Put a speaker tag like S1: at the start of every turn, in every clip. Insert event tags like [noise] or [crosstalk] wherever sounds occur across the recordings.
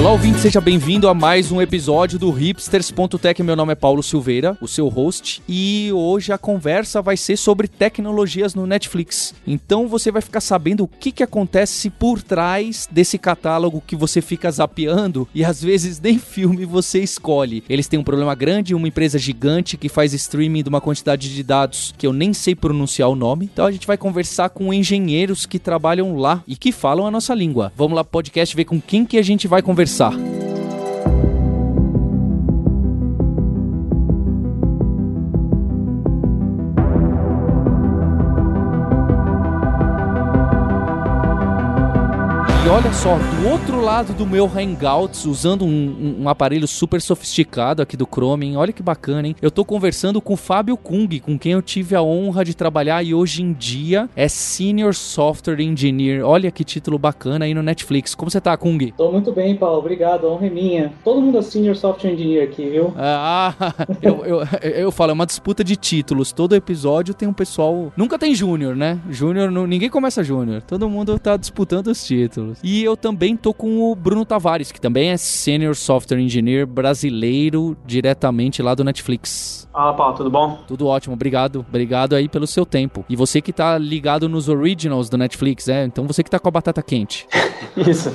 S1: Olá, ouvinte, seja bem-vindo a mais um episódio do Hipsters.tech. Meu nome é Paulo Silveira, o seu host, e hoje a conversa vai ser sobre tecnologias no Netflix. Então você vai ficar sabendo o que, que acontece por trás desse catálogo que você fica zapeando e às vezes nem filme você escolhe. Eles têm um problema grande, uma empresa gigante que faz streaming de uma quantidade de dados que eu nem sei pronunciar o nome. Então a gente vai conversar com engenheiros que trabalham lá e que falam a nossa língua. Vamos lá, podcast, ver com quem que a gente vai conversar conversar. Olha só, do outro lado do meu Hangouts, usando um, um, aparelho super sofisticado aqui do Chrome, hein? olha que bacana, hein? Eu tô conversando com o Fábio Kung, com quem eu tive a honra de trabalhar e hoje em dia é Senior Software Engineer. Olha que título bacana aí no Netflix. Como você tá, Kung?
S2: Tô muito bem, Paulo. Obrigado. A honra é minha. Todo mundo é Senior Software Engineer aqui, viu? [laughs]
S1: Ah, eu, eu, eu falo, é uma disputa de títulos. Todo episódio tem um pessoal. Nunca tem Júnior, né? Júnior, ninguém começa Júnior. Todo mundo tá disputando os títulos. E eu também tô com o Bruno Tavares, que também é Senior Software Engineer brasileiro, diretamente lá do Netflix.
S3: Fala, Paulo, tudo bom?
S1: Tudo ótimo, obrigado. Obrigado aí pelo seu tempo. E você que tá ligado nos originals do Netflix, é? Então você que tá com a batata quente. [laughs]
S3: Isso.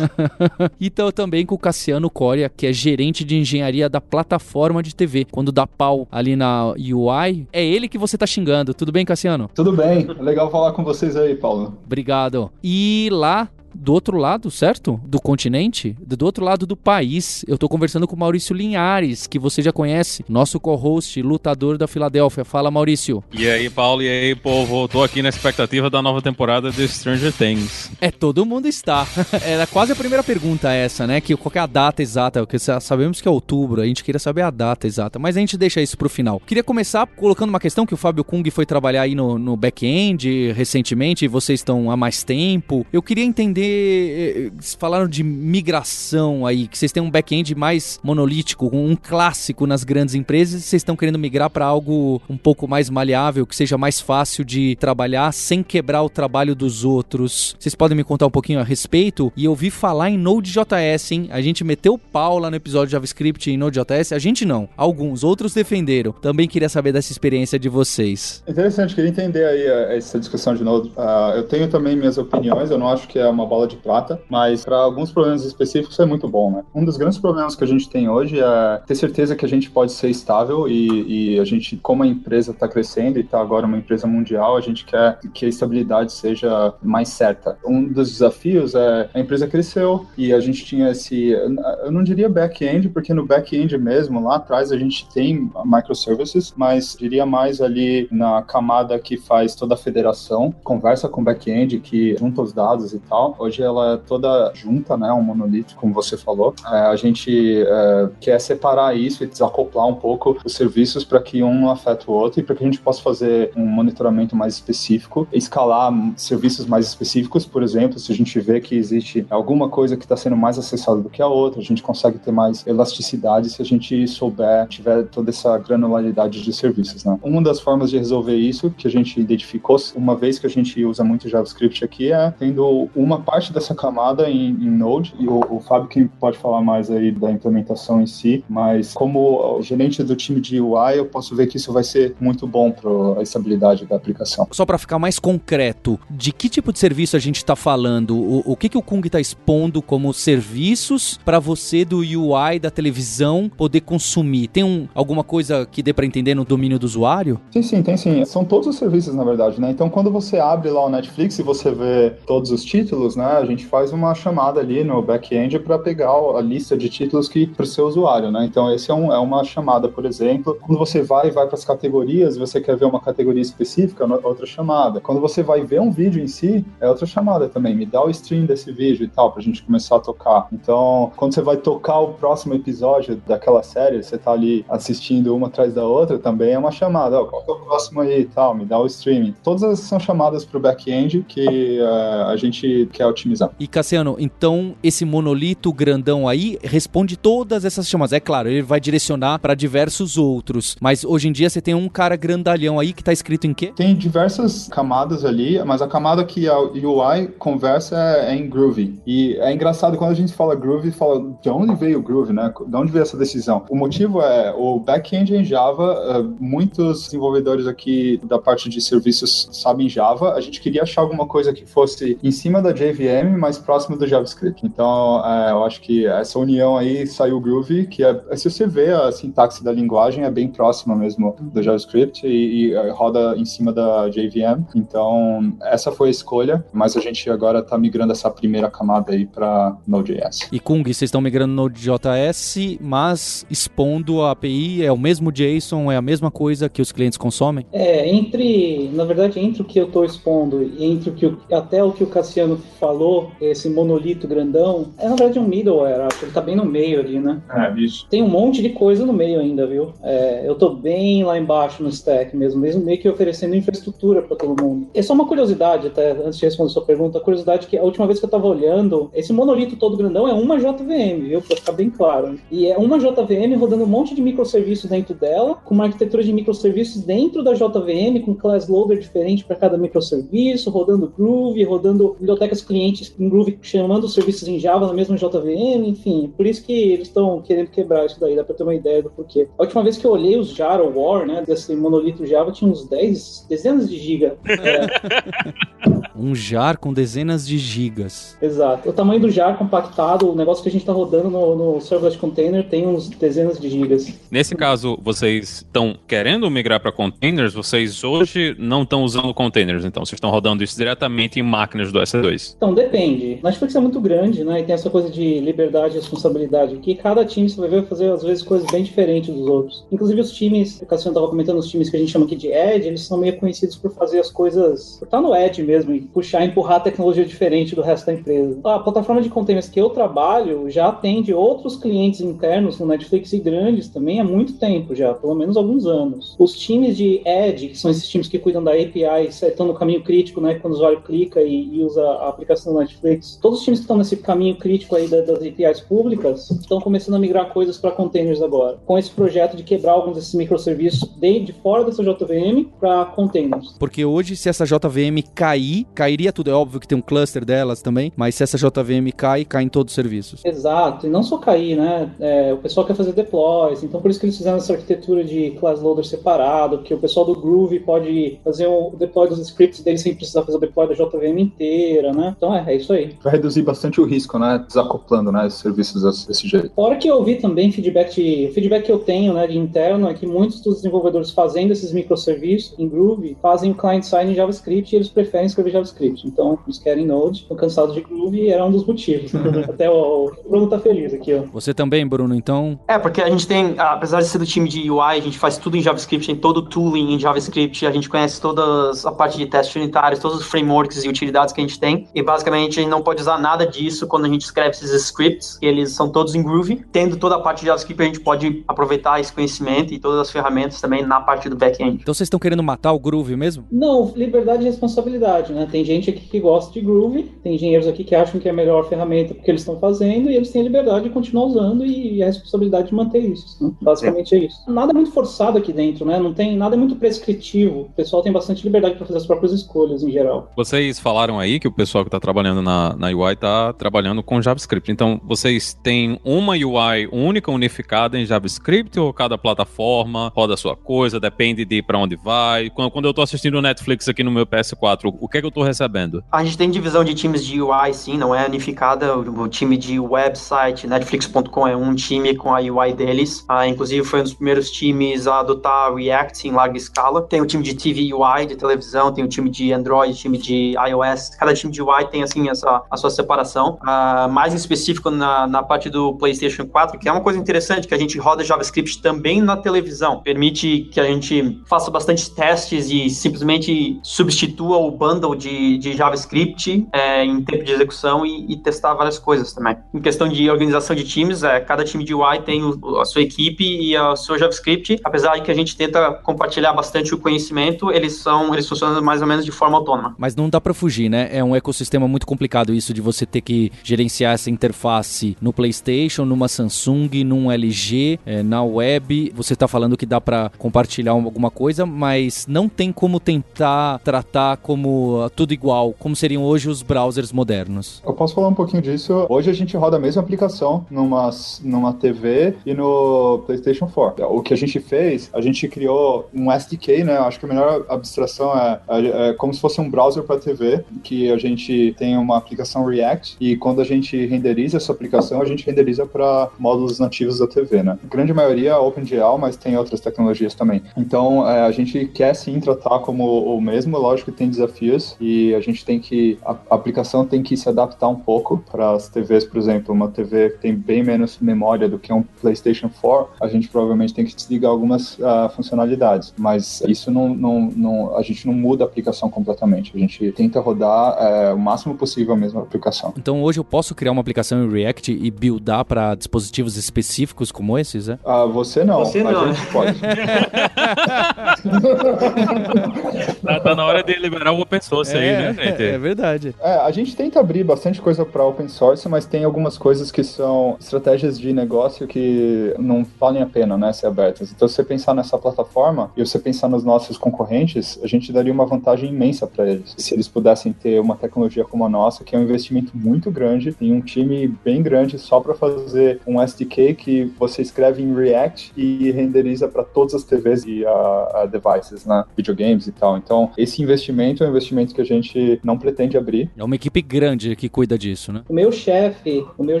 S3: [laughs]
S1: então também com o Cassiano Coria, que é gerente de engenharia da plataforma de TV. Quando dá pau ali na UI, é ele que você tá xingando. Tudo bem, Cassiano?
S4: Tudo bem. Legal falar com vocês aí, Paulo.
S1: Obrigado. E lá do outro lado, certo? Do continente, do outro lado do país. Eu tô conversando com o Maurício Linhares, que você já conhece, nosso co-host, lutador da Filadélfia. Fala, Maurício.
S5: E aí, Paulo, e aí, povo? Tô aqui na expectativa da nova temporada de Stranger Things.
S1: É, todo mundo está. [laughs] Era quase a primeira pergunta essa, né? Que qual é a data exata? Porque sabemos que é outubro, a gente queria saber a data exata, mas a gente deixa isso pro final. Queria começar colocando uma questão que o Fábio Kung foi trabalhar aí no, no back-end recentemente, e vocês estão há mais tempo. Eu queria entender entender. Eh, falaram de migração aí, que vocês têm um back-end mais monolítico, um clássico nas grandes empresas, e vocês estão querendo migrar para algo um pouco mais maleável, que seja mais fácil de trabalhar sem quebrar o trabalho dos outros. Vocês podem me contar um pouquinho a respeito? E eu ouvi falar em Node.js, hein? A gente meteu pau lá no episódio de JavaScript em Node.js. A gente não. Alguns, outros defenderam. Também queria saber dessa experiência de vocês.
S4: Interessante, queria entender aí eh, essa discussão de Node. Uh, eu tenho também minhas opiniões, eu não acho que é uma bola de prata, mas para alguns problemas específicos é muito bom, né? Um dos grandes problemas que a gente tem hoje é ter certeza que a gente pode ser estável e, e a gente, como a empresa está crescendo e está agora uma empresa mundial, a gente quer que a estabilidade seja mais certa. Um dos desafios é a empresa cresceu e a gente tinha esse, eu não diria back-end, porque no back-end mesmo, lá atrás a gente tem microservices, mas diria mais ali na camada que faz toda a federação, conversa com back-end, que junta os dados e tal. Hoje ela é toda junta, né, um monolito, como você falou. É, a gente é, quer separar isso e desacoplar um pouco os serviços para que um não afete o outro e para que a gente possa fazer um monitoramento mais específico, escalar serviços mais específicos, por exemplo, se a gente vê que existe alguma coisa que está sendo mais acessada do que a outra, a gente consegue ter mais elasticidade se a gente souber, tiver toda essa granularidade de serviços, né? Uma das formas de resolver isso que a gente identificou, uma vez que a gente usa muito JavaScript aqui, é tendo uma parte dessa camada em, em Node, e o, o Fábio que pode falar mais aí da implementação em si, mas como gerente do time de UI, eu posso ver que isso vai ser muito bom para a estabilidade da aplicação.
S1: Só para ficar mais concreto, de que tipo de serviço a gente está falando? O, o que, que o Kung está expondo como serviços para você do UI da televisão poder consumir? Tem um, alguma coisa que dê para entender no domínio do usuário?
S4: Sim, sim, tem sim. São todos os serviços, na verdade, né? Então, quando você abre lá o Netflix e você vê todos os títulos, né? A gente faz uma chamada ali no back-end para pegar a lista de títulos que para o seu usuário, né? Então, esse é, um, é uma chamada, por exemplo. Quando você vai vai para as categorias, você quer ver uma categoria específica, outra chamada. Quando você vai ver um vídeo em si, é outra chamada também. Me dá o stream desse vídeo e tal, para a gente começar a tocar. Então, quando você vai tocar o próximo episódio daquela série, você tá ali assistindo uma atrás da outra, também é uma chamada. Oh, qual é o próximo aí e tal? Me dá o streaming. Todas essas são chamadas para o back-end que uh, a gente, que a otimizar.
S1: E Cassiano, então esse monolito grandão aí responde todas essas chamadas. É claro, ele vai direcionar para diversos outros, mas hoje em dia você tem um cara grandalhão aí que tá escrito em quê?
S4: Tem diversas camadas ali, mas a camada que a UI conversa é, é em Groovy. E é engraçado quando a gente fala Groovy, fala de onde veio o Groovy, né? De onde veio essa decisão? O motivo é o back-end em Java, uh, muitos desenvolvedores aqui da parte de serviços sabem Java, a gente queria achar alguma coisa que fosse em cima da JVM, mais próximo do JavaScript. Então, uh, eu acho que essa união aí saiu o Groovy, que é, se você vê a sintaxe da linguagem é bem próxima mesmo do JavaScript e, e uh, roda em cima da JVM. Então, essa foi a escolha, mas a gente agora está migrando essa primeira camada aí para Node.js.
S1: E Kung, vocês estão migrando Node.js, mas expondo a API é o mesmo JSON, é a mesma coisa que os clientes consomem?
S2: É, entre, na verdade, entre o que eu estou expondo e entre o que até o que o Cassiano falou, esse monolito grandão, é na verdade um middleware, acho ele está bem no meio ali, né?
S4: É, bicho.
S2: Tem um monte de coisa no meio ainda, viu? É, eu estou bem lá embaixo no stack mesmo, mesmo meio que oferecendo infraestrutura para todo mundo. É só uma curiosidade, até antes de responder a sua pergunta, a curiosidade que a última vez que eu estava olhando, esse monolito todo grandão é uma JVM, viu? Para ficar bem claro. E é uma JVM rodando um monte de microserviços dentro dela, com uma arquitetura de microserviços dentro da JVM, com class loader diferente para cada microserviço, rodando Groove, rodando bibliotecas clientes em Groove chamando os serviços em Java na mesma JVM, enfim. Por isso que eles estão querendo quebrar isso daí, dá para ter uma ideia do porquê. A última vez que eu olhei os Jara War, né, desse monolito Java, tinha uns 10, dezenas de giga. É. [laughs]
S1: um jar com dezenas de gigas.
S2: Exato. O tamanho do jar compactado, o negócio que a gente está rodando no, no serverless container tem uns dezenas de gigas.
S5: Nesse caso, vocês estão querendo migrar para containers, vocês hoje não estão usando containers, então vocês estão rodando isso diretamente em máquinas do S2.
S2: Então depende. Netflix é muito grande, né? E tem essa coisa de liberdade e responsabilidade que cada time você vai ver fazer às vezes coisas bem diferentes dos outros. Inclusive os times, o Cassiano estava comentando os times que a gente chama aqui de Edge, eles são meio conhecidos por fazer as coisas, por estar no Edge mesmo e puxar, empurrar a tecnologia diferente do resto da empresa. A plataforma de containers que eu trabalho já atende outros clientes internos no Netflix e grandes também há muito tempo já, pelo menos alguns anos. Os times de Edge, que são esses times que cuidam da API, estão no caminho crítico, né, quando o usuário clica e, e usa a aplicação do Netflix, todos os times que estão nesse caminho crítico aí das, APIs públicas estão começando a migrar coisas para containers agora, com esse projeto de quebrar alguns desses microserviços de, de fora dessa JVM para containers.
S1: Porque hoje, se essa JVM cair, cairia tudo. É óbvio que tem um cluster delas também, mas se essa JVM cai, cai em todos os serviços.
S2: Exato, e não só cair, né? É, o pessoal quer fazer deploys, então por isso que eles fizeram essa arquitetura de class loader separado, que o pessoal do Groove pode fazer o deploy dos scripts dele sem precisar fazer o deploy da JVM inteira, né? Então é, é isso aí.
S4: Vai reduzir bastante o risco, né? Desacoplando, né? Os serviços desse jeito.
S2: Fora que eu vi também feedback de, feedback que eu tenho, né, de interno, é que muitos dos desenvolvedores fazendo esses microserviços em Groove fazem o client-side em JavaScript e eles preferem escrever JavaScript. Então, eles querem Node, estão cansados de Groove e era um dos motivos. [laughs] Até o, o Bruno tá feliz aqui, ó.
S1: Você também, Bruno, então?
S3: É, porque a gente tem, apesar de ser do time de UI, a gente faz tudo em JavaScript, tem todo o tooling em JavaScript, a gente conhece toda a parte de testes unitários, todos os frameworks e utilidades que a gente tem, e basicamente a gente não pode usar nada disso quando a gente escreve esses scripts, eles são todos em Groove. Tendo toda a parte de JavaScript, a gente pode aproveitar esse conhecimento e todas as ferramentas também na parte do back-end.
S1: Então vocês estão querendo matar o Groove mesmo?
S2: Não, liberdade e responsabilidade, né? Tem gente aqui que gosta de Groove, tem engenheiros aqui que acham que é a melhor ferramenta porque eles estão fazendo, e eles têm a liberdade de continuar usando e a responsabilidade de manter isso. Né? Basicamente é. é isso. Nada é muito forçado aqui dentro, né? Não tem nada muito prescritivo. O pessoal tem bastante liberdade para fazer as próprias escolhas em geral.
S5: Vocês falaram aí que o pessoal que está trabalhando na, na UI está trabalhando com JavaScript. Então, vocês têm uma UI única, unificada em JavaScript ou cada plataforma roda a sua coisa, depende de para onde vai? Quando, quando eu estou assistindo Netflix aqui no meu PS4, o que é que eu estou recebendo?
S3: A gente tem divisão de times de UI, sim, não é unificada. O, o time de website, Netflix.com é um time com a UI deles. Ah, inclusive, foi um dos primeiros times a adotar React em larga escala. Tem o time de TV UI, de televisão, tem o time de Android, time de iOS. Cada time de UI tem, assim, essa, a sua separação. Ah, mais específico na, na parte do PlayStation 4, que é uma coisa interessante, que a gente roda JavaScript também na televisão. Permite que a gente faça bastante testes e simplesmente substitua o bundle de, de JavaScript é, em tempo de execução e, e, testar várias coisas também. Em questão de organização de times, é, cada time de UI tem o, a sua equipe e o seu JavaScript. Apesar de que a gente tenta compartilhar bastante o conhecimento, eles são eles funcionam mais ou menos de forma autônoma.
S1: Mas não dá para fugir, né? É um ecossistema sistema muito complicado isso de você ter que gerenciar essa interface no PlayStation, numa Samsung, num LG, é, na web. Você está falando que dá para compartilhar alguma coisa, mas não tem como tentar tratar como uh, tudo igual, como seriam hoje os browsers modernos.
S4: Eu posso falar um pouquinho disso. Hoje a gente roda a mesma aplicação numa, numa TV e no PlayStation 4. O que a gente fez, a gente criou um SDK, né? Acho que a melhor abstração é, é, é como se fosse um browser para TV, que a gente tem uma aplicação React e quando a gente renderiza essa aplicação, a gente renderiza para módulos nativos da TV, né? A grande maioria é OpenGL, mas tem outras tecnologias também. Então, é, a gente quer sim tratar como o mesmo, lógico que tem desafios e a gente tem que a, aplicação tem que se adaptar um pouco para as TVs, por exemplo, uma TV que tem bem menos memória do que um PlayStation 4, a gente provavelmente tem que desligar algumas uh, funcionalidades, mas isso não, não, não, a gente não muda a aplicação completamente, a gente tenta rodar uh, o máximo possível a mesma aplicação.
S1: Então hoje eu posso criar uma aplicação em React e buildar para dispositivos específicos como esses, é?
S4: Uh, você não,
S3: você não.
S4: a gente pode. [laughs] [laughs]
S5: tá, tá, na hora de liberar o open source é, aí, né, gente?
S1: É verdade.
S4: É, a gente tenta abrir bastante coisa para open source, mas tem algumas coisas que são estratégias de negócio que não valem a pena, né, ser abertas. Então, se você pensar nessa plataforma e você pensar nos nossos concorrentes, a gente daria uma vantagem imensa para eles. Se eles pudessem ter uma tecnologia como a nossa, que é um investimento muito grande, tem um time bem grande só para fazer um SDK que você escreve em React e renderiza para todas as TVs e uh, devices, né, videogames e tal. Então, esse investimento é um investimento que a gente não pretende abrir.
S1: É uma equipe grande que cuida disso, né?
S2: O meu chefe, o meu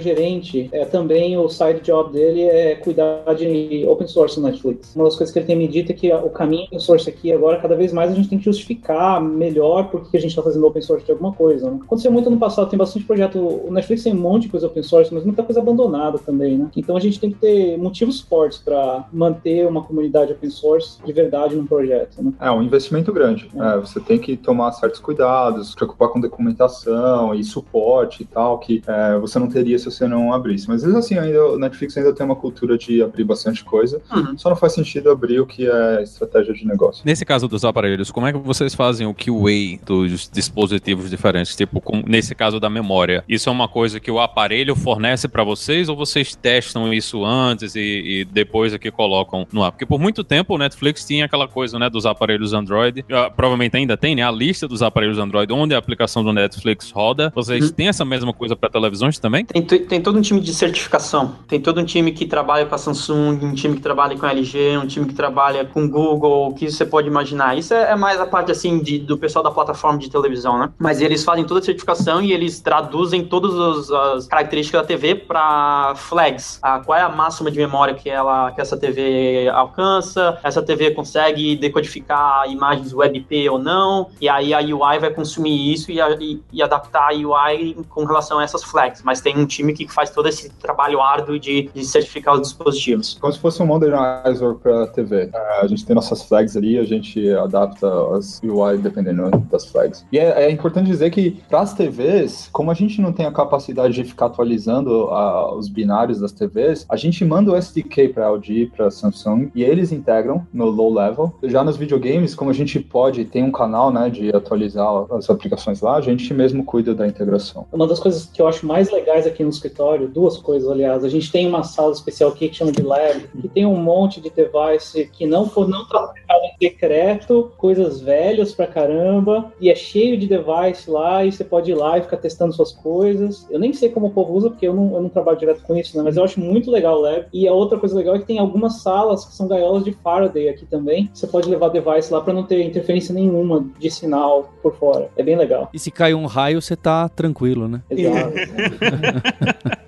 S2: gerente, é também o side job dele é cuidar de open source no Netflix. Uma das coisas que ele tem me dito é que o caminho open source aqui agora, cada vez mais a gente tem que justificar melhor por que a gente está fazendo open source de alguma coisa. Né? Aconteceu muito no passado, tem bastante projeto. O Netflix tem um monte de coisa open source, mas muita coisa abandonada também, né? Então a gente tem que ter motivos fortes para manter uma comunidade open source de verdade num projeto. Né?
S4: É um investimento grande. É. Você tem que tomar certos cuidados, se preocupar com documentação e suporte e tal, que é, você não teria se você não abrisse. Mas mesmo assim, ainda, o Netflix ainda tem uma cultura de abrir bastante coisa, uhum. só não faz sentido abrir o que é estratégia de negócio.
S5: Nesse caso dos aparelhos, como é que vocês fazem o QA dos dispositivos diferentes? Tipo, com, nesse caso da memória, isso é uma coisa que o aparelho fornece para vocês ou vocês testam isso antes e, e, depois é que colocam no ar? Porque por muito tempo o Netflix tinha aquela coisa, né, dos aparelhos Android, uh, provavelmente ainda tem, né, a lista dos aparelhos Android onde a aplicação do Netflix roda. Vocês uhum. têm essa mesma coisa para televisões também?
S3: Tem, tem todo um time de certificação. Tem todo um time que trabalha com a Samsung, um time que trabalha com a LG, um time que trabalha com Google, o que você pode imaginar. Isso é, é mais a parte, assim, de, do pessoal da plataforma de televisão, né? Mas eles fazem toda a certificação e eles traduzem todas as características da TV para flags. Ah, qual é a máxima de memória que, ela, que essa TV alcança? Essa TV consegue decodificar imagens WebP ou não? E aí a UI vai consumir isso e, e, e adaptar a UI com relação a essas flags. Mas tem um time que faz todo esse trabalho árduo de, de certificar os dispositivos.
S4: Como se fosse um modernizer para TV. É, a gente tem nossas flags ali, a gente adapta as UI dependendo das flags. E é, é importante dizer que para as TVs, como a gente não tem a capacidade de ficar atualizando a, os binários das TVs, a gente manda o SDK para LG, para Samsung e eles integram no low level. Já nos videogames, como a gente pode, tem um canal, né, de atualizar as aplicações lá, a gente mesmo cuida da integração.
S2: Uma das coisas que eu acho mais legais aqui no escritório, duas coisas, aliás, a gente tem uma sala especial aqui que chama de lab, que tem um monte de device que não for não trabalhado em decreto, coisas velhas pra caramba, e é cheio de device lá, e você pode ir lá e ficar testando suas coisas. Eu nem sei como o povo usa, porque eu não, eu não trabalho direto com isso, né? Mas eu acho muito legal o lab. E a outra coisa legal é que tem algumas salas que são gaiolas de Faraday aqui também. Você pode levar device lá para não ter interferência nenhuma de sinal por fora. É bem legal.
S1: E se cai um raio, você tá tranquilo, né?
S2: Exato. [laughs]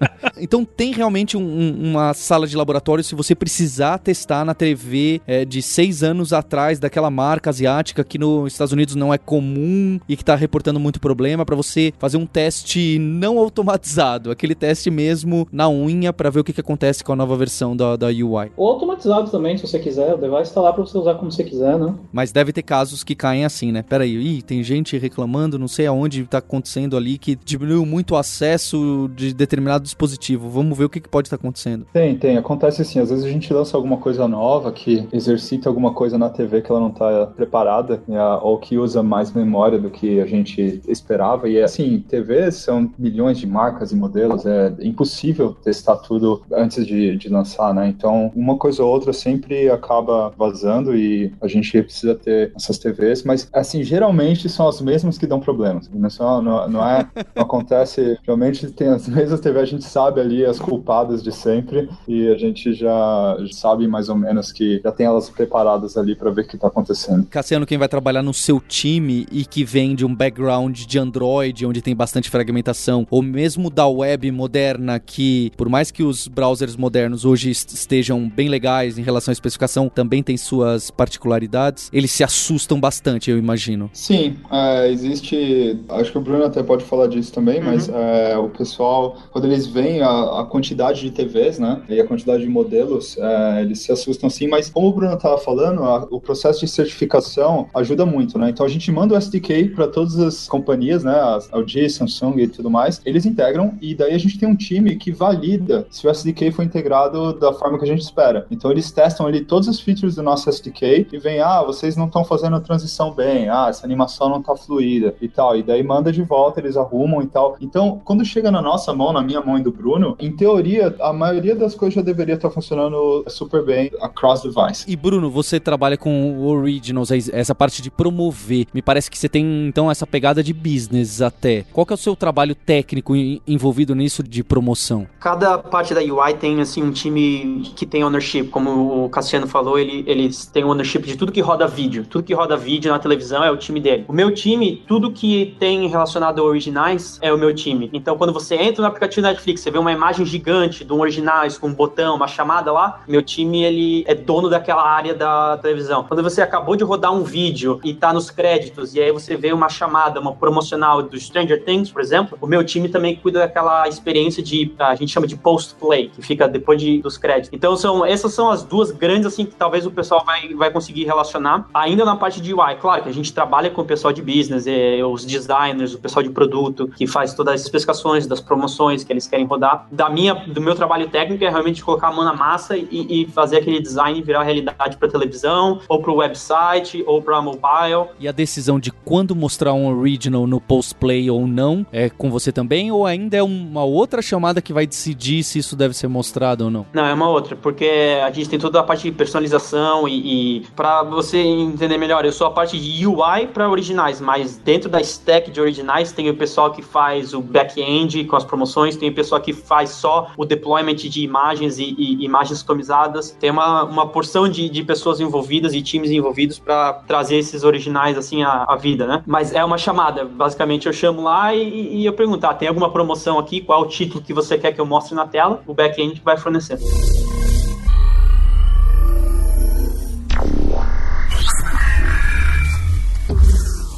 S1: então tem realmente um, uma sala de laboratório se você precisar testar na TV é, de seis anos atrás daquela marca asiática que nos Estados Unidos não é comum e que está reportando muito problema para você fazer um teste não automatizado, aquele teste mesmo na unha para ver o que, que acontece com a nova versão da, da UI.
S2: Ou automatizado também, se você quiser. O device está lá para você usar como você quiser, né?
S1: Mas deve ter casos que caem assim, né? Peraí, ih, tem gente reclamando, não sei aonde está acontecendo ali que diminuiu muito o acesso de determinado dispositivo positivo. Vamos ver o que, que pode estar acontecendo.
S4: Tem, tem. Acontece assim, às vezes a gente lança alguma coisa nova que exercita alguma coisa na TV que ela não está preparada, né, ou que usa mais memória do que a gente esperava. E assim, TVs são milhões de marcas e modelos, é impossível testar tudo antes de, de lançar, né? Então, uma coisa ou outra sempre acaba vazando e a gente precisa ter essas TVs, mas assim, geralmente são as mesmas que dão problemas. Não, são, não, não é, não acontece, realmente tem as mesmas TVs, a gente sabe ali as culpadas de sempre e a gente já sabe mais ou menos que já tem elas preparadas ali para ver o que está acontecendo.
S1: Cassiano, quem vai trabalhar no seu time e que vem de um background de Android, onde tem bastante fragmentação, ou mesmo da web moderna, que por mais que os browsers modernos hoje estejam bem legais em relação à especificação, também tem suas particularidades, eles se assustam bastante, eu imagino.
S4: Sim, é, existe. Acho que o Bruno até pode falar disso também, uhum. mas é, o pessoal, quando eles veem a, a, quantidade de TVs, né, e a quantidade de modelos, é, eles se assustam sim, mas como o Bruno estava falando, a, o processo de certificação ajuda muito, né? Então a gente manda o SDK para todas as companhias, né, a LG, Samsung e tudo mais, eles integram e daí a gente tem um time que valida se o SDK foi integrado da forma que a gente espera. Então eles testam ali todos os features do nosso SDK e vem, ah, vocês não estão fazendo a transição bem, ah, essa animação não está fluida e tal. E daí manda de volta, eles arrumam e tal. Então, quando chega na nossa mão, na minha mão e do Bruno, em teoria, a maioria das coisas já deveria estar funcionando super bem across device.
S1: E Bruno, você trabalha com Originals, essa parte de promover. Me parece que você tem então essa pegada de business até. Qual que é o seu trabalho técnico envolvido nisso de promoção?
S3: Cada parte da UI tem assim um time que tem ownership, como o Cassiano falou, ele, eles têm ownership de tudo que roda vídeo. Tudo que roda vídeo na televisão é o time dele. O meu time, tudo que tem relacionado a originais é o meu time. Então, quando você entra no aplicativo Netflix, você vê uma imagem gigante de um originais com um botão, uma chamada lá, meu time ele é dono daquela área da televisão. Quando você acabou de rodar um vídeo e tá nos créditos e aí você vê uma chamada, uma promocional do Stranger Things, por exemplo, o meu time também cuida daquela experiência de a gente chama de post play, que fica depois de, dos créditos. Então são essas são as duas grandes assim que talvez o pessoal vai, vai conseguir relacionar. Ainda na parte de UI, claro que a gente trabalha com o pessoal de business, é, os designers, o pessoal de produto que faz todas as especificações das promoções que eles querem rodar. Da minha, do meu trabalho técnico é realmente colocar a mão na massa e, e fazer aquele design virar realidade para televisão, ou para o website, ou para mobile.
S1: E a decisão de quando mostrar um original no post play ou não é com você também, ou ainda é uma outra chamada que vai decidir se isso deve ser mostrado ou não?
S3: Não, é uma outra, porque a gente tem toda a parte de personalização e, e para você entender melhor, eu sou a parte de UI para originais, mas dentro da stack de originais tem o pessoal que faz o back-end com as promoções, tem o pessoal que faz só o deployment de imagens e, e imagens customizadas, tem uma, uma porção de, de pessoas envolvidas e times envolvidos para trazer esses originais assim à, à, vida, né? Mas é uma chamada, basicamente eu chamo lá e, e eu pergunto, ah, tem alguma promoção aqui? Qual é o título que você quer que eu mostre na tela? O back-end vai fornecer.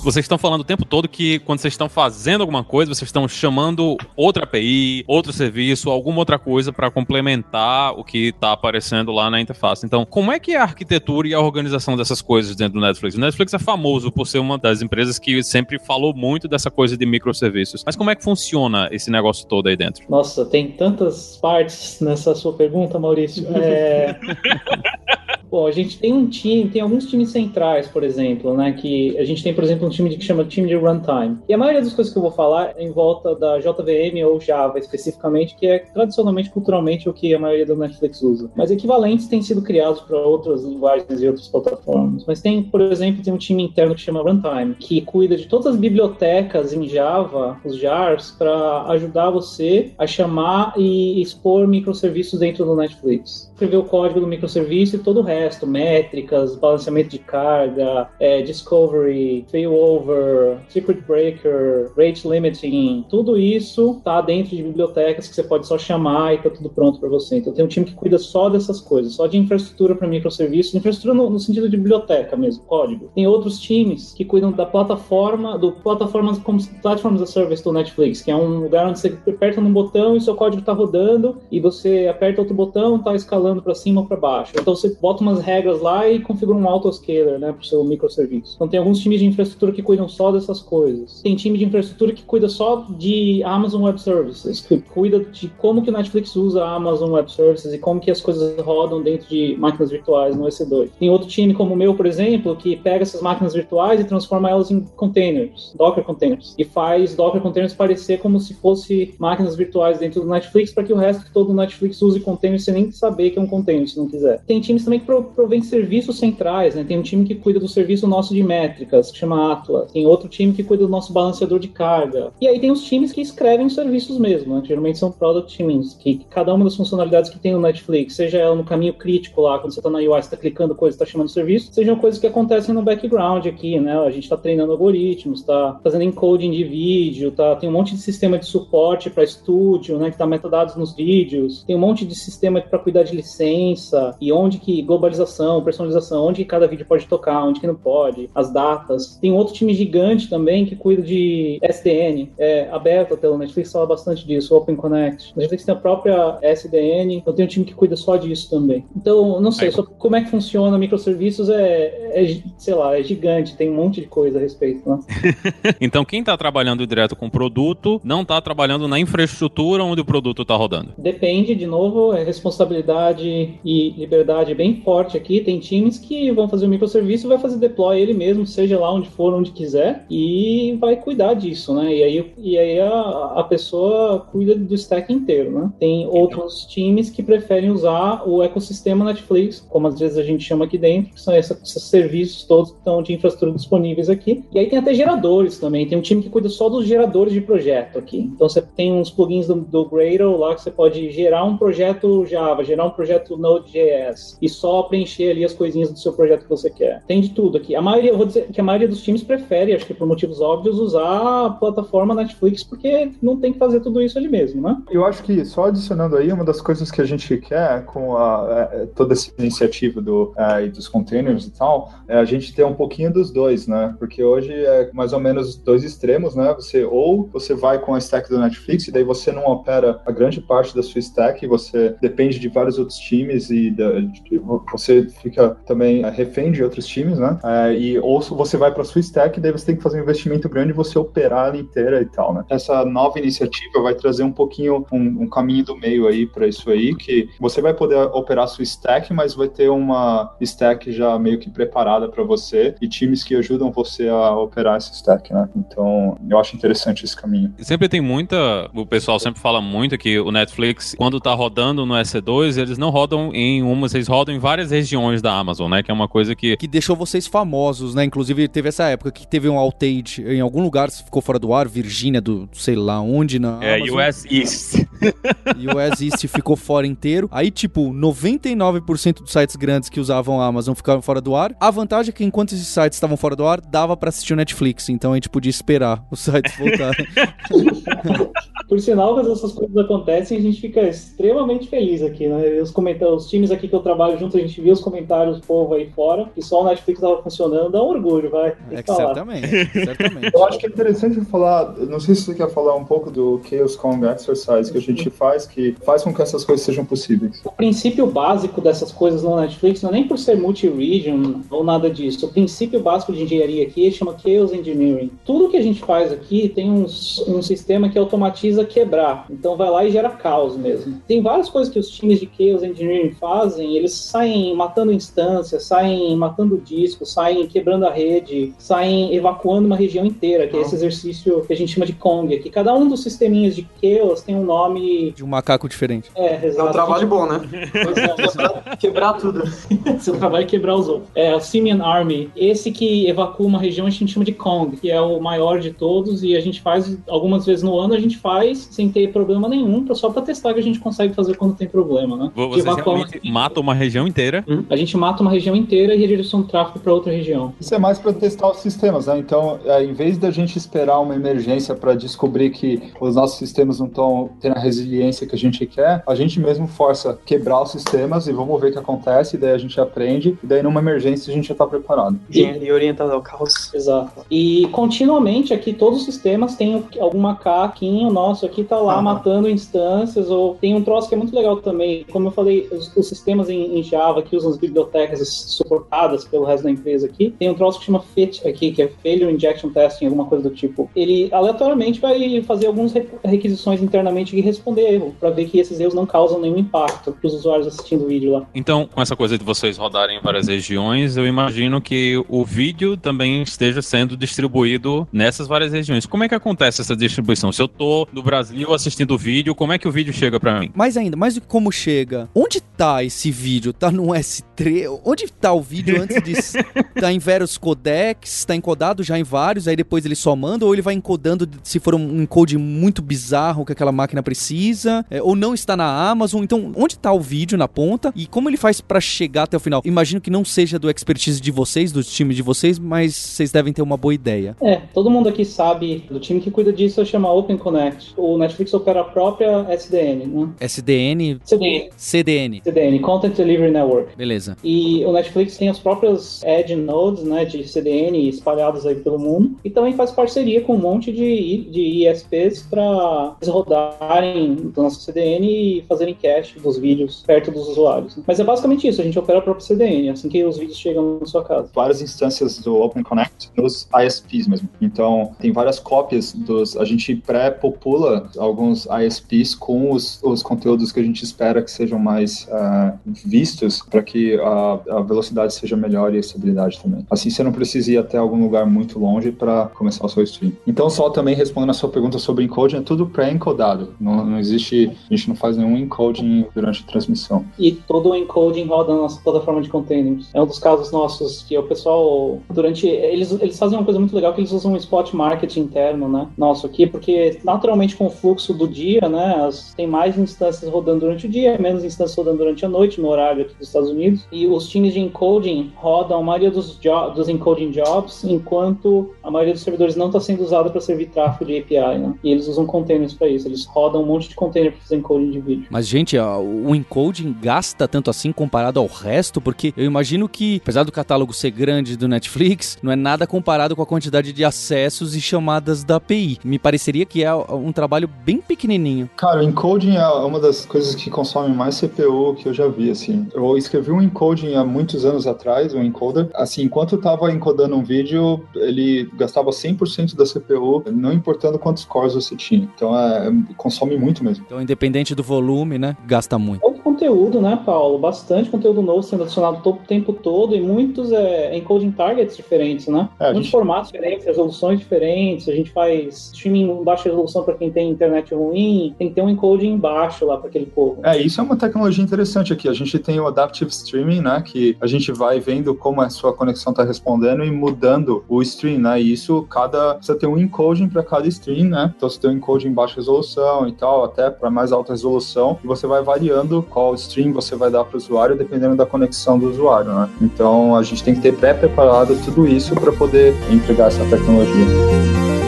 S5: Vocês estão falando o tempo todo que quando vocês estão fazendo alguma coisa, vocês estão chamando outra API, outro serviço, alguma outra coisa para complementar o que está aparecendo lá na interface. Então, como é que é a arquitetura e a organização dessas coisas dentro do Netflix? O Netflix é famoso por ser uma das empresas que sempre falou muito dessa coisa de microserviços. Mas como é que funciona esse negócio todo aí dentro?
S2: Nossa, tem tantas partes nessa sua pergunta, Maurício. É... [laughs] Bom, a gente tem um time, tem alguns times centrais, por exemplo, né? Que a gente tem, por exemplo, um time que chama time de runtime. E a maioria das coisas que eu vou falar é em volta da JVM ou Java especificamente, que é tradicionalmente, culturalmente, o que a maioria do Netflix usa. Mas equivalentes têm sido criados para outras linguagens e outras plataformas. Mas tem, por exemplo, tem um time interno que chama runtime, que cuida de todas as bibliotecas em Java, os jars, para ajudar você a chamar e expor microserviços dentro do Netflix. Escrever o código do microserviço e todo o resto, métricas, balanceamento de carga, é, discovery, failover, secret breaker, rate limiting, tudo isso tá dentro de bibliotecas que você pode só chamar e tá tudo pronto para você. Então tem um time que cuida só dessas coisas, só de infraestrutura para microserviços, infraestrutura no, no, sentido de biblioteca mesmo, código. Tem outros times que cuidam da plataforma, do plataformas como Platform as a Service do Netflix, que é um lugar onde você aperta num botão e seu código tá rodando e você aperta outro botão, tá escalando para cima ou para baixo. Então você bota uma umas regras lá e configura um autoscaler, né, para o seu microserviço. Então tem alguns times de infraestrutura que cuidam só dessas coisas. Tem time de infraestrutura que cuida só de Amazon Web Services, que cuida de como que o Netflix usa a Amazon Web Services e como que as coisas rodam dentro de máquinas virtuais no EC2. Tem outro time como o meu, por exemplo, que pega essas máquinas virtuais e transforma elas em containers, Docker containers, e faz Docker containers parecer como se fosse máquinas virtuais dentro do Netflix para que o resto todo do Netflix use containers sem nem saber que é um container, se não quiser. Tem times também que provém serviços centrais, né? Tem um time que cuida do serviço nosso de métricas, que chama Atlas. Tem outro time que cuida do nosso balanceador de carga. E aí tem os times que escrevem os serviços mesmo, né? Geralmente são product teams, que cada uma das funcionalidades que tem no Netflix, seja ela no caminho crítico lá, quando você está na UI, você está clicando coisa, está chamando serviço, sejam coisas que acontecem no background aqui, né? A gente está treinando algoritmos, está fazendo encoding de vídeo, tá? Tem um monte de sistema de suporte para estúdio, né? Que tá metadados nos vídeos. Tem um monte de sistema para cuidar de licença e onde que globalização, personalização, onde cada vídeo pode tocar, onde que não pode, as datas. Tem outro time gigante também que cuida de SDN, é aberto até o Netflix fala bastante disso, Open Connect. A Netflix tem a própria SDN, eu tenho um time que cuida só disso também. Então, não sei, só como é que funciona microserviços é, é, sei lá, é gigante, tem um monte de coisa a respeito, né? [laughs]
S5: então, quem está trabalhando direto com o produto não está trabalhando na infraestrutura onde o produto está rodando.
S2: Depende, de novo, é responsabilidade e liberdade bem forte aqui. Tem times que vão fazer o microserviço e vai fazer deploy ele mesmo, seja lá onde for, onde quiser, e vai cuidar disso, né? E aí, e aí a, a pessoa cuida do stack inteiro, né? Tem outros times que preferem usar o ecossistema Netflix, como às vezes a gente chama aqui dentro, que são esses, esses serviços todos que estão de infraestrutura disponíveis aqui. E aí tem até geradores também. Tem um time que cuida só dos geradores de projeto aqui. Então você tem uns plugins do, do Gradle lá que você pode gerar um projeto Java, gerar um projeto Node.js e só preencher ali as coisinhas do seu projeto que você quer. Tem de tudo aqui. A maioria, eu vou dizer que a maioria dos times prefere, acho que por motivos óbvios, usar a plataforma Netflix porque não tem que fazer tudo isso ali mesmo, né?
S4: Eu acho que só adicionando aí, uma das coisas que a gente quer com a, a, toda essa iniciativa do, uh, dos containers e tal, é a gente ter um pouquinho dos dois, né? Porque hoje é mais ou menos dois extremos, né? Você ou você vai com a stack do Netflix e daí você não opera a grande parte da sua stack, você depende de vários outros times e da, de, você fica também refém de outros times, né? É, e ou você vai para sua stack, daí você tem que fazer um investimento grande e você operar ela inteira e tal, né? Essa nova iniciativa vai trazer um pouquinho um, um caminho do meio aí para isso aí, que você vai poder operar sua stack, mas vai ter uma stack já meio que preparada para você e times que ajudam você a operar essa stack, né? Então, eu acho interessante esse caminho.
S5: Sempre tem muita, o pessoal sempre fala muito que o Netflix, quando tá rodando no EC2, eles não rodam em uma, eles rodam em várias regiões da Amazon, né? Que é uma coisa que
S1: que deixou vocês famosos, né? Inclusive teve essa época que teve um outage em algum lugar, ficou fora do ar, Virgínia do sei lá onde na
S5: É, Amazon. US East. [laughs]
S1: US East ficou fora inteiro. Aí tipo, 99% dos sites grandes que usavam a Amazon ficaram fora do ar. A vantagem é que enquanto esses sites estavam fora do ar, dava para assistir o Netflix, então a gente podia esperar os sites voltarem. [laughs]
S2: Por sinal, quando essas coisas acontecem, a gente fica extremamente feliz aqui, né? Os, comentários, os times aqui que eu trabalho junto, a gente vê os comentários do povo aí fora, que só o Netflix estava funcionando, dá um orgulho, vai.
S1: É que certamente, certamente.
S4: Eu acho que é interessante falar, não sei se você quer falar um pouco do Chaos Kong Exercise que a gente faz, que faz com que essas coisas sejam possíveis.
S2: O princípio básico dessas coisas no Netflix não é nem por ser multi-region ou nada disso. O princípio básico de engenharia aqui chama Chaos Engineering. Tudo que a gente faz aqui tem um, um sistema que automatiza quebrar. Então vai lá e gera caos mesmo. Tem várias coisas que os times de Chaos Engineering fazem, eles saem matando instâncias, saem matando discos, saem quebrando a rede, saem evacuando uma região inteira, que é esse exercício que a gente chama de Kong, que cada um dos sisteminhas de Chaos tem um nome...
S1: De um macaco diferente.
S2: É, exatamente.
S3: É um trabalho bom, né?
S2: Pois [laughs] é, quebrar, tudo. [laughs] Seu trabalho é quebrar os outros. É o Simian Army. Esse que evacua uma região a gente chama de Kong, que é o maior de todos, e a gente faz algumas vezes no ano, a gente faz sem ter problema nenhum, só pra testar que a gente consegue fazer quando tem problema, né?
S5: Você realmente mata uma região inteira?
S2: Hum? A gente mata uma região inteira e redireciona o tráfego para outra região.
S4: Isso é mais para testar os sistemas, né? Então, é, em vez da gente esperar uma emergência para descobrir que os nossos sistemas não estão tendo a resiliência que a gente quer, a gente mesmo força quebrar os sistemas e vamos ver o que acontece, e daí a gente aprende, e daí numa emergência a gente já está preparado.
S3: E, orientado ao caos.
S2: Exato. E continuamente aqui todos os sistemas têm algum macaquinho nosso aqui tá lá uhum. matando instâncias, ou tem um troço que é muito legal também, como eu falei, os, os sistemas em, em, Java que usam as bibliotecas suportadas pelo resto da empresa aqui, tem um troço que chama FIT aqui, que é Failure Injection Testing, alguma coisa do tipo. Ele aleatoriamente vai fazer algumas requisições internamente e responder erro, para ver que esses erros não causam nenhum impacto para os usuários assistindo o vídeo lá.
S5: Então, com essa coisa de vocês rodarem em várias regiões, eu imagino que o vídeo também esteja sendo distribuído nessas várias regiões. Como é que acontece essa distribuição? Se eu tô no Brasil assistindo o vídeo, como é que o vídeo chega para mim?
S1: Mais ainda, mais do que como chega, onde tá esse vídeo? Tá no S3? Onde tá o vídeo antes de [laughs] tá em vários codecs, tá encodado já em vários, aí depois ele só manda ou ele vai encodando se for um encode muito bizarro que aquela máquina precisa, é, ou não está na Amazon. Então, onde tá o vídeo na ponta e como ele faz para chegar até o final? Imagino que não seja do expertise de vocês, do time de vocês, mas vocês devem ter uma boa ideia.
S2: É, todo mundo aqui sabe do time que cuida disso chama Open Connect. O Netflix opera a própria SDN, né?
S1: SDN?
S2: CDN.
S1: CDN.
S2: CDN, Content Delivery Network.
S1: Beleza.
S2: E o Netflix tem as próprias Edge Nodes, né, de CDN espalhados aí pelo mundo, e também faz parceria com um monte de, de ISPs para eles rodarem do nosso CDN e fazerem cache dos vídeos perto dos usuários. Mas é basicamente isso, a gente opera a própria CDN, assim que os vídeos chegam na sua casa.
S4: Várias instâncias do Open Connect nos ISPs mesmo. Então, tem várias cópias dos. A gente pré-popula alguns ISPs com os, os conteúdos que a gente espera que sejam mais uh, vistos para que a, a, velocidade seja melhor e a estabilidade também. Assim, você não precisa ir até algum lugar muito longe para começar o seu stream. Então, só também respondendo a sua pergunta sobre encoding, é tudo pré-encodado. Não, não existe, a gente não faz nenhum encoding durante a transmissão.
S2: E todo o encoding roda na nossa plataforma de containers. É um dos casos nossos que o pessoal, durante. Eles, eles fazem uma coisa muito legal que eles usam um spot market interno, né? Nosso aqui, porque naturalmente com o fluxo do dia, né? As, tem mais instâncias rodando durante o dia, menos instâncias rodando durante a noite, no horário dos Estados Unidos. E os times de encoding rodam a maioria dos, dos encoding jobs, enquanto a maioria dos servidores não está sendo usada para servir tráfego de API, né? E eles usam containers para isso. Eles rodam um monte de container para fazer encoding de vídeo.
S1: Mas, gente, o encoding gasta tanto assim comparado ao resto? Porque eu imagino que, apesar do catálogo ser grande do Netflix, não é nada comparado com a quantidade de acessos e chamadas da API. Me pareceria que é um trabalho bem pequenininho.
S4: Cara, o encoding é uma das coisas que consome mais CPU que eu já vi, assim. Eu escrevi um encoding há muitos anos atrás, um encoder. Assim, enquanto eu tava encodando um vídeo, ele gastava 100% da CPU, não importando quantos cores você tinha. Então, é, consome muito mesmo.
S1: Então, independente do volume, né, gasta muito.
S2: Muito conteúdo, né, Paulo? Bastante conteúdo novo sendo adicionado o tempo todo e muitos é, encoding targets diferentes, né? É, Muitos gente... formatos diferentes, resoluções diferentes. A gente faz streaming em baixa resolução para quem tem internet ruim, tem que ter um encoding baixo lá para aquele povo.
S4: É, isso é uma tecnologia interessante aqui. A gente tem o Adaptive Streaming, né? Que a gente vai vendo como a sua conexão está respondendo e mudando o stream, né? E isso, cada. Você tem um encoding para cada stream, né? Então você tem um encoding em baixa resolução e tal, até para mais alta resolução, e você vai variando qual stream você vai dar para o usuário, dependendo da conexão do usuário, né? Então a gente tem que ter pré-preparado tudo isso para poder entregar essa tecnologia.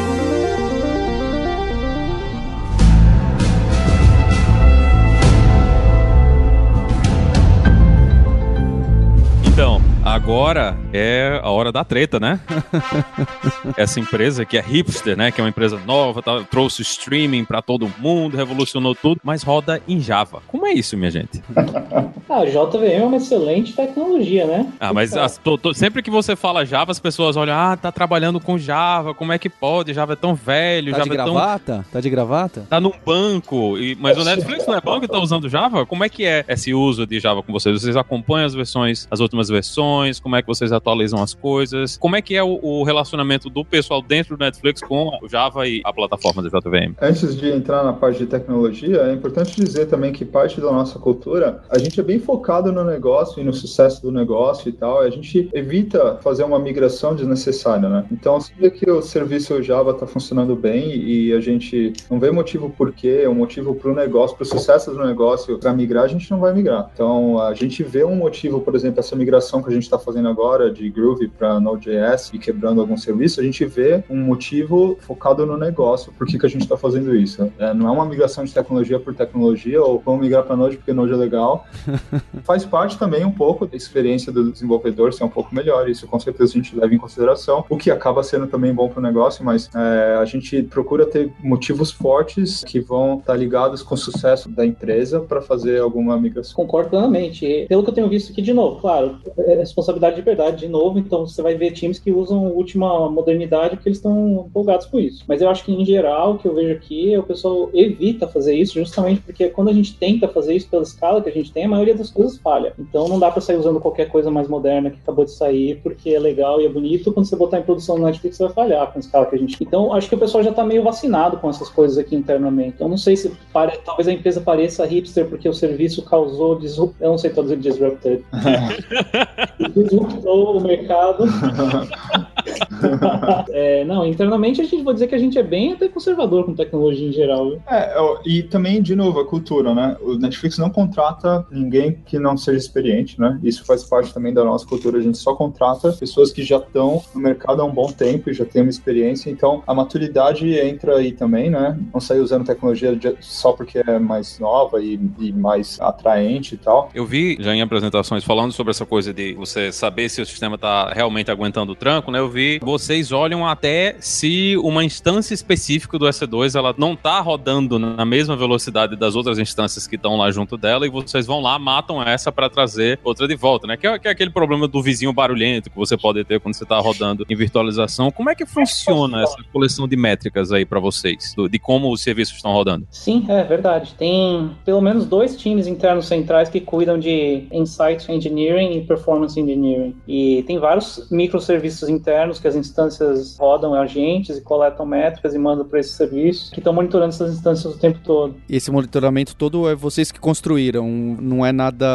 S5: Agora é a hora da treta, né? [laughs] Essa empresa que é hipster, né? Que é uma empresa nova, tá, trouxe streaming para todo mundo, revolucionou tudo, mas roda em Java. Como é isso, minha gente? [laughs]
S2: ah, JVM é uma excelente tecnologia, né?
S5: Ah, mas as, tô, tô, sempre que você fala Java, as pessoas olham, ah, tá trabalhando com Java, como é que pode? Java é tão velho,
S1: tá
S5: Java
S1: de gravata? É tão... Tá de gravata?
S5: Tá num banco, e, mas o Netflix não é banco e tá usando Java? Como é que é esse uso de Java com vocês? Vocês acompanham as versões, as últimas versões? Como é que vocês atualizam as coisas? Como é que é o, o relacionamento do pessoal dentro do Netflix com o Java e a plataforma da JVM?
S4: Antes de entrar na parte de tecnologia, é importante dizer também que parte da nossa cultura, a gente é bem focado no negócio e no sucesso do negócio e tal, a gente evita fazer uma migração desnecessária, né? Então, se vê que o serviço Java está funcionando bem e a gente não vê motivo por quê, um motivo para o negócio, para o sucesso do negócio, para migrar, a gente não vai migrar. Então, a gente vê um motivo, por exemplo, essa migração que a gente está fazendo agora de Groovy para Node.js e quebrando algum serviço, a gente vê um motivo focado no negócio. Por que, que a gente está fazendo isso? É, não é uma migração de tecnologia por tecnologia ou vamos migrar para Node porque Node é legal. [laughs] Faz parte também um pouco da experiência do desenvolvedor ser um pouco melhor. Isso com certeza a gente leva em consideração, o que acaba sendo também bom para o negócio, mas é, a gente procura ter motivos fortes que vão estar tá ligados com o sucesso da empresa para fazer alguma migração.
S2: Concordo plenamente. Pelo que eu tenho visto aqui, de novo, claro, é responsabilidade de verdade, de novo, então você vai ver times que usam a última modernidade porque eles estão empolgados com isso. Mas eu acho que, em geral, o que eu vejo aqui é o pessoal evita fazer isso justamente porque quando a gente tenta fazer isso pela escala que a gente tem, a maioria das coisas falha. Então não dá para sair usando qualquer coisa mais moderna que acabou de sair porque é legal e é bonito. Quando você botar em produção no Netflix, você vai falhar com a escala que a gente. Então acho que o pessoal já tá meio vacinado com essas coisas aqui internamente. Então não sei se pare... talvez a empresa pareça hipster porque o serviço causou disrupt... eu não sei traduzir disrupted. [laughs] [laughs] Disruptou o mercado. [laughs] é, não, internamente a gente vou dizer que a gente é bem até conservador com tecnologia em geral. Viu?
S4: É, e também, de novo, a cultura, né? O Netflix não contrata ninguém que não seja experiente, né? Isso faz parte também da nossa cultura. A gente só contrata pessoas que já estão no mercado há um bom tempo e já têm uma experiência. Então, a maturidade entra aí também, né? Não sair usando tecnologia só porque é mais nova e, e mais atraente e tal.
S5: Eu vi já em apresentações falando sobre essa coisa de você saber se o sistema está realmente aguentando o tranco, né? Eu vi vocês olham até se uma instância específica do EC2 ela não está rodando na mesma velocidade das outras instâncias que estão lá junto dela e vocês vão lá, matam essa para trazer outra de volta, né? Que é, que é, aquele problema do vizinho barulhento que você pode ter quando você está rodando em virtualização. Como é que funciona essa coleção de métricas aí para vocês, do, de como os serviços estão rodando?
S2: Sim, é verdade. Tem pelo menos dois times internos centrais que cuidam de Insight Engineering e Performance Engineering. E tem vários microserviços internos que as instâncias rodam agentes e coletam métricas e mandam para esse serviço, que estão monitorando essas instâncias o tempo todo.
S1: E esse monitoramento todo é vocês que construíram, não é nada.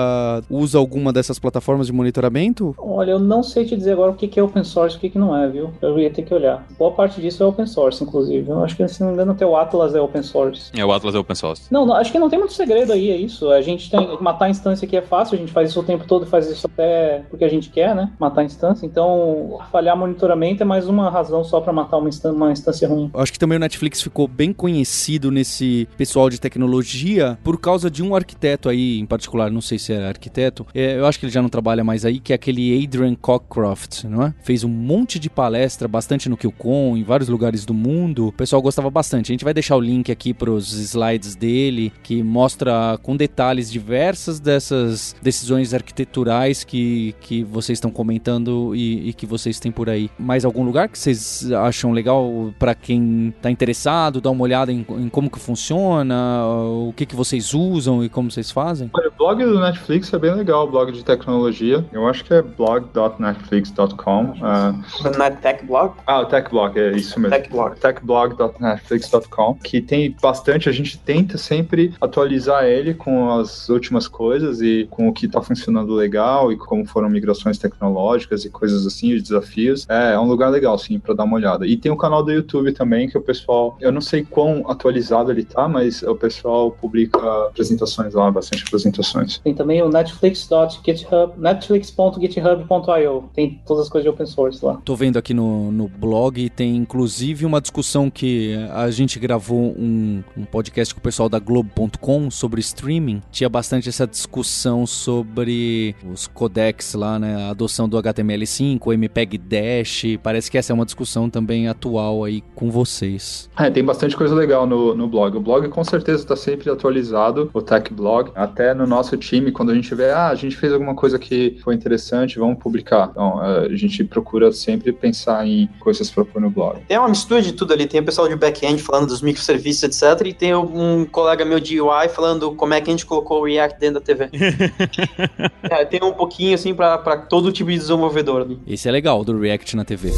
S1: Usa alguma dessas plataformas de monitoramento?
S2: Olha, eu não sei te dizer agora o que é open source e o que não é, viu? Eu ia ter que olhar. Boa parte disso é open source, inclusive. Eu acho que, se não me engano, até o Atlas é open source.
S5: É, o Atlas é open source.
S2: Não, não, acho que não tem muito segredo aí, é isso. A gente tem. Matar a instância aqui é fácil, a gente faz isso o tempo todo e faz isso até porque a gente quer, né? Matar a instância. Então, falhar monitoramento é mais uma razão só para matar uma, instância, uma instância ruim.
S1: Acho que também o Netflix ficou bem conhecido nesse pessoal de tecnologia por causa de um arquiteto aí, em particular, não sei se é arquiteto, é, eu acho que ele já não trabalha mais aí, que é aquele Adrian Cockcroft, não é? Fez um monte de palestra, bastante no QCon, em vários lugares do mundo. O pessoal gostava bastante. A gente vai deixar o link aqui para os slides dele, que mostra com detalhes diversas dessas decisões arquiteturais que, que vocês estão comentando e, e que vocês têm por aí. Mais algum lugar que vocês acham legal para quem está interessado, dar uma olhada em, em, como que funciona, o que que vocês usam e como vocês fazem?
S4: Olha, o blog do Netflix é bem legal, o blog de tecnologia. Eu acho que é blog.netflix.com.
S3: Uh... Não é tech blog?
S4: Ah, o tech blog, é isso mesmo.
S3: Techblog.
S4: techblog.netflix.com, que tem bastante, a gente tenta sempre atualizar ele com as últimas coisas e com o que está funcionando legal e como foram migrações tecnológicas e coisas assim, os desafios. É, é um lugar legal, sim, para dar uma olhada. E tem o canal do YouTube também, que o pessoal, eu não sei quão atualizado ele tá, mas o pessoal publica apresentações lá, bastante apresentações.
S2: Tem também o netflix.github, netflix.github.io. Tem todas as coisas de open source lá.
S1: Tô vendo aqui no, no blog, tem inclusive uma discussão que a gente gravou um, um podcast com o pessoal da Globo.com sobre streaming. Tinha bastante essa discussão sobre os codecs lá, né? A adoção do HTML5, o MPEG Dash. Parece que essa é uma discussão também atual aí com vocês.
S4: É, tem bastante coisa legal no, no blog. O blog com certeza está sempre atualizado, o Tech Blog. Até no nosso time, quando a gente vê, ah, a gente fez alguma coisa que foi interessante, vamos publicar. Então, a gente procura sempre pensar em coisas para pôr no blog.
S3: É uma mistura de tudo ali. Tem o pessoal de back-end falando dos microserviços, etc. E tem um colega meu de UI falando como é que a gente colocou o React dentro da TV. [laughs] é, tem um pouquinho, assim, para todo tipo de desenvolvedor.
S1: Esse é legal, do React na TV.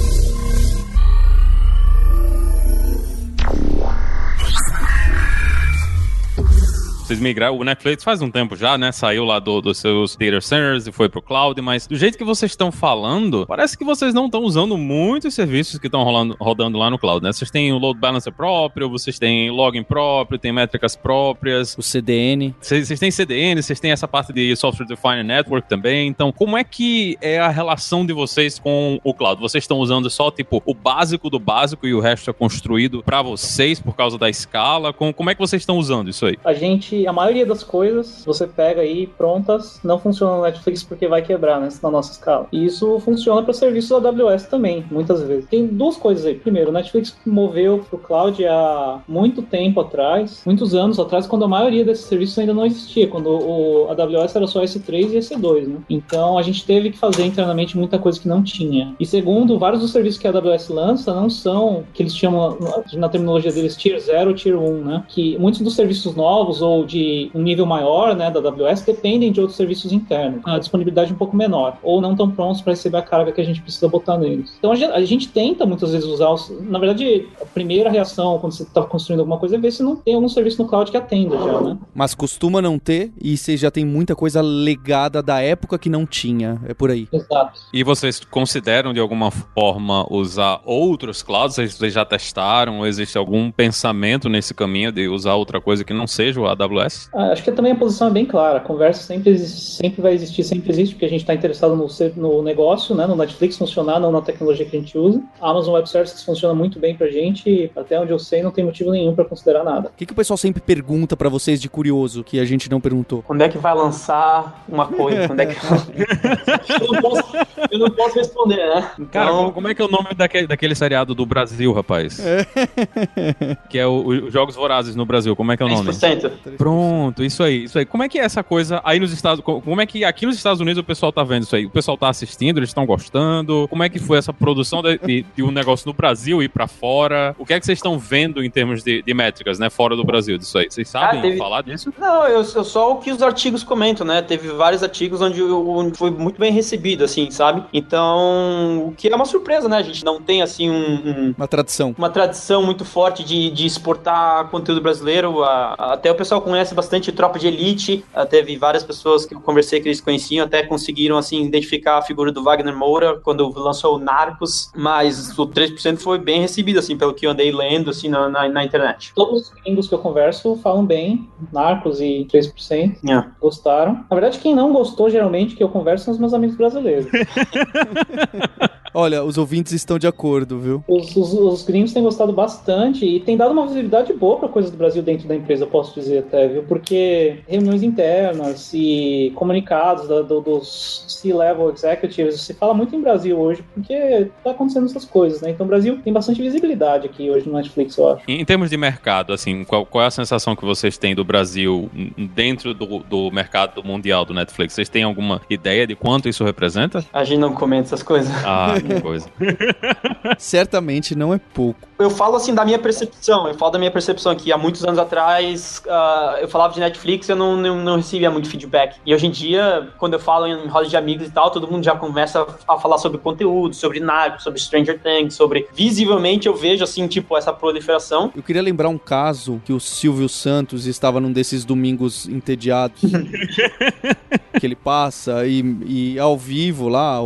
S5: Vocês migraram, o Netflix faz um tempo já, né? Saiu lá do, dos seus data centers e foi pro cloud, mas do jeito que vocês estão falando, parece que vocês não estão usando muitos serviços que estão rodando lá no cloud, né? Vocês têm o load balancer próprio, vocês têm login próprio, tem métricas próprias.
S1: O CDN.
S5: Vocês, vocês têm CDN, vocês têm essa parte de Software Defined Network também. Então, como é que é a relação de vocês com o cloud? Vocês estão usando só, tipo, o básico do básico e o resto é construído para vocês por causa da escala? Como, como é que vocês estão usando isso aí?
S2: A gente, a maioria das coisas, você pega aí prontas, não funciona no Netflix porque vai quebrar, né, na nossa escala. E isso funciona para serviços AWS também, muitas vezes. Tem duas coisas aí. Primeiro, o Netflix moveu pro cloud há muito tempo atrás, muitos anos atrás, quando a maioria desses serviços ainda não existia, quando o AWS era só S3 e EC2, né? Então a gente teve que fazer internamente muita coisa que não tinha. E segundo, vários dos serviços que a AWS lança não são que eles chamam na terminologia deles Tier 0 ou Tier 1, né? Que muitos dos serviços novos ou de um nível maior, né, da AWS dependem de outros serviços internos, a disponibilidade um pouco menor, ou não tão prontos para receber a carga que a gente precisa botar neles. Então a gente, a gente tenta muitas vezes usar os, na verdade, a primeira reação quando você está construindo alguma coisa é ver se não tem algum serviço no cloud que atenda já, né?
S1: Mas costuma não ter e você já tem muita coisa legada da época que não tinha, é por aí.
S2: Exato.
S5: E vocês consideram de alguma forma usar outros clouds? Vocês já testaram? Ou existe algum pensamento nesse caminho de usar outra coisa que não seja o AWS?
S2: Ah, acho que também a posição é bem clara. A conversa sempre, sempre vai existir, sempre existe, porque a gente está interessado no, no negócio, né, no Netflix funcionar, não na tecnologia que a gente usa. A Amazon Web Services funciona muito bem pra gente e até onde eu sei não tem motivo nenhum para considerar nada.
S1: O que, que o pessoal sempre pergunta para vocês de curioso que a gente não perguntou?
S3: Quando é que vai lançar uma coisa? Quando é que... [laughs] eu, não posso, eu, não posso, responder, né?
S5: Então... Cara, como é que é o nome daquele, daquele seriado do Brasil, rapaz? que é o, os Jogos Vorazes no Brasil. Como é que é o nome?
S3: 3%.
S5: Pronto, isso aí, isso aí. Como é que é essa coisa aí nos Estados Como é que aqui nos Estados Unidos o pessoal tá vendo isso aí? O pessoal tá assistindo, eles estão gostando? Como é que foi essa produção de, de, de um negócio no Brasil e para fora? O que é que vocês estão vendo em termos de, de métricas, né? Fora do Brasil disso aí? Vocês sabem ah, teve... falar disso?
S3: Não, eu, eu, só o que os artigos comentam, né? Teve vários artigos onde, onde foi muito bem recebido, assim, sabe? Então, o que é uma surpresa, né? A gente não tem, assim, um, um
S1: uma tradição.
S3: Uma tradição muito forte de, de exportar conteúdo brasileiro. A, a, até o pessoal conhece bastante Tropa de Elite. A, teve várias pessoas que eu conversei que eles conheciam, até conseguiram, assim, identificar a figura do Wagner Moura quando lançou o Narcos. Mas o 3% foi bem recebido, assim, pelo que eu andei lendo, assim, na, na, na internet.
S2: Todos os gringos que eu converso falam bem, Narcos e 3%. Yeah. Gostaram. Na verdade, quem não gostou, geralmente, que eu converso são os meus amigos brasileiros. [laughs]
S1: Olha, os ouvintes estão de acordo, viu?
S2: Os, os, os gringos têm gostado bastante e tem dado uma visibilidade boa para coisas do Brasil dentro da empresa, posso dizer até, viu? Porque reuniões internas e comunicados da, do, dos C-level executives se fala muito em Brasil hoje, porque tá acontecendo essas coisas, né? Então o Brasil tem bastante visibilidade aqui hoje no Netflix, eu acho.
S5: Em termos de mercado, assim, qual, qual é a sensação que vocês têm do Brasil dentro do, do mercado mundial do Netflix? Vocês têm alguma ideia de quanto isso representa?
S3: A gente não comenta essas coisas.
S5: Ah, coisa. [laughs]
S1: Certamente não é pouco.
S3: Eu falo assim da minha percepção, eu falo da minha percepção que há muitos anos atrás uh, eu falava de Netflix eu não, não, não, recebia muito feedback. E hoje em dia, quando eu falo em roda de amigos e tal, todo mundo já começa a falar sobre conteúdo, sobre Narcos, sobre Stranger Things, sobre. Visivelmente eu vejo assim, tipo, essa proliferação.
S1: Eu queria lembrar um caso que o Silvio Santos estava num desses domingos entediados. [laughs] que ele passa e, e ao vivo lá,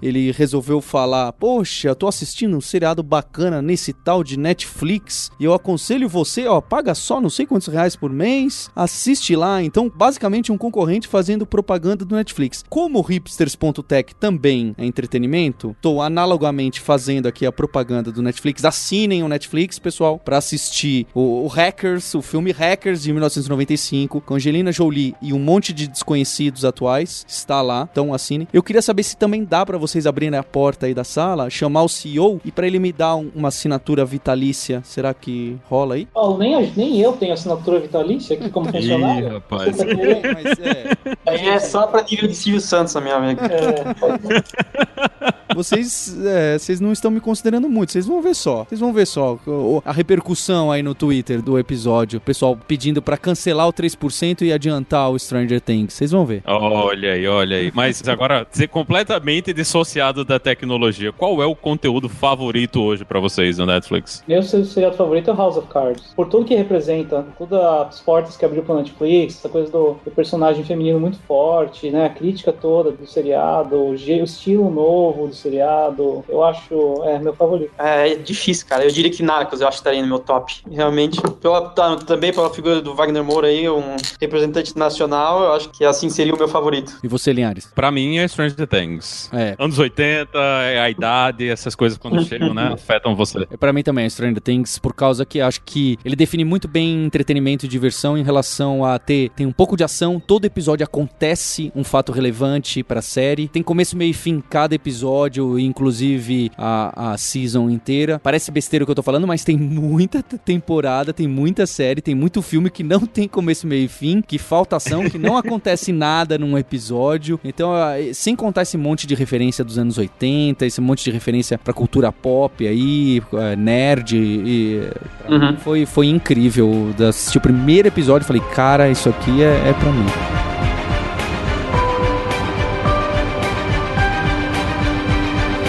S1: ele resolveu falar: Poxa, tô assistindo um seriado bacana nesse tal de Netflix e eu aconselho você, ó, paga só não sei quantos reais por mês, assiste lá. Então, basicamente, um concorrente fazendo propaganda do Netflix. Como hipsters.tech também é entretenimento, tô analogamente fazendo aqui a propaganda do Netflix. Assinem o Netflix, pessoal, para assistir o, o Hackers, o filme Hackers de 1995, com Angelina Jolie e um monte de desconhecidos atuais está lá, então assine. Eu queria saber se também dá para vocês abrirem a porta aí da sala, chamar o CEO e para ele me dar um, uma assinatura vitalícia. Será que rola aí?
S2: Oh, nem, nem eu tenho assinatura vitalícia aqui como [laughs] funcionário. Ih,
S5: rapaz. Tá Mas
S3: é. Aí é só para nível de Silvio Santos, a minha amiga. É, [laughs]
S1: vocês, é, vocês não estão me considerando muito. Vocês vão ver só. Vocês vão ver só a repercussão aí no Twitter do episódio. O pessoal pedindo para cancelar o 3% e adiantar o Stranger Things. Vocês vão ver.
S5: Olha aí, olha aí. Mas agora, ser completamente dissociado da tecnologia, qual é o conteúdo favorito hoje para vocês no Netflix?
S2: Meu seriado favorito é House of Cards. Por tudo que representa, todas as portas que abriu pro Netflix, essa coisa do, do personagem feminino muito forte, né? A crítica toda do seriado, o, o estilo novo do seriado. Eu acho, é meu favorito.
S3: É, é difícil, cara. Eu diria que Narcos eu acho que estaria no meu top. Realmente, pela, tá, também pela figura do Wagner Moura aí, um representante nacional, eu acho que assim seria o meu favorito.
S1: E você, Linhares?
S5: Pra mim é Stranger Things. É. Anos 80, é a idade, essas coisas quando [laughs] chegam, né, afetam você.
S1: É, pra mim também é Stranger Things, por causa que acho que ele define muito bem entretenimento e diversão em relação a ter tem um pouco de ação, todo episódio acontece um fato relevante pra série, tem começo, meio e fim cada episódio, inclusive a, a season inteira. Parece besteira o que eu tô falando, mas tem muita temporada, tem muita série, tem muito filme que não tem começo, meio e fim, que falta ação, que não [laughs] acontece nada num episódio. Então, sem contar esse monte de referência dos anos 80, esse monte de referência pra cultura pop aí, é, nerd, e, uhum. foi, foi incrível. Assistir o primeiro episódio e falei, cara, isso aqui é, é pra mim.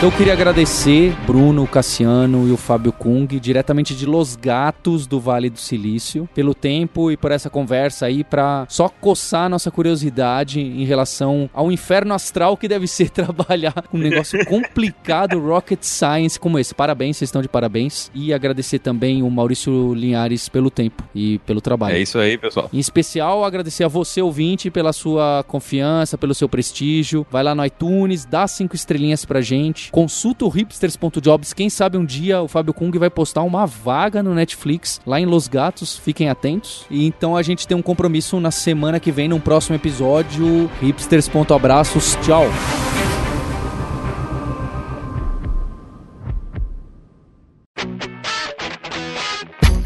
S1: Eu queria agradecer Bruno, Cassiano e o Fábio Kung, diretamente de Los Gatos do Vale do Silício, pelo tempo e por essa conversa aí para só coçar nossa curiosidade em relação ao inferno astral que deve ser [laughs] trabalhar um negócio complicado, rocket science como esse. Parabéns, vocês estão de parabéns. E agradecer também o Maurício Linhares pelo tempo e pelo trabalho.
S5: É isso aí, pessoal.
S1: Em especial, agradecer a você, ouvinte, pela sua confiança, pelo seu prestígio. Vai lá no iTunes, dá cinco estrelinhas pra gente Consulta o hipsters.jobs. Quem sabe um dia o Fábio Kung vai postar uma vaga no Netflix lá em Los Gatos. Fiquem atentos. E então a gente tem um compromisso na semana que vem, num próximo episódio. Hipsters.abraços. Tchau.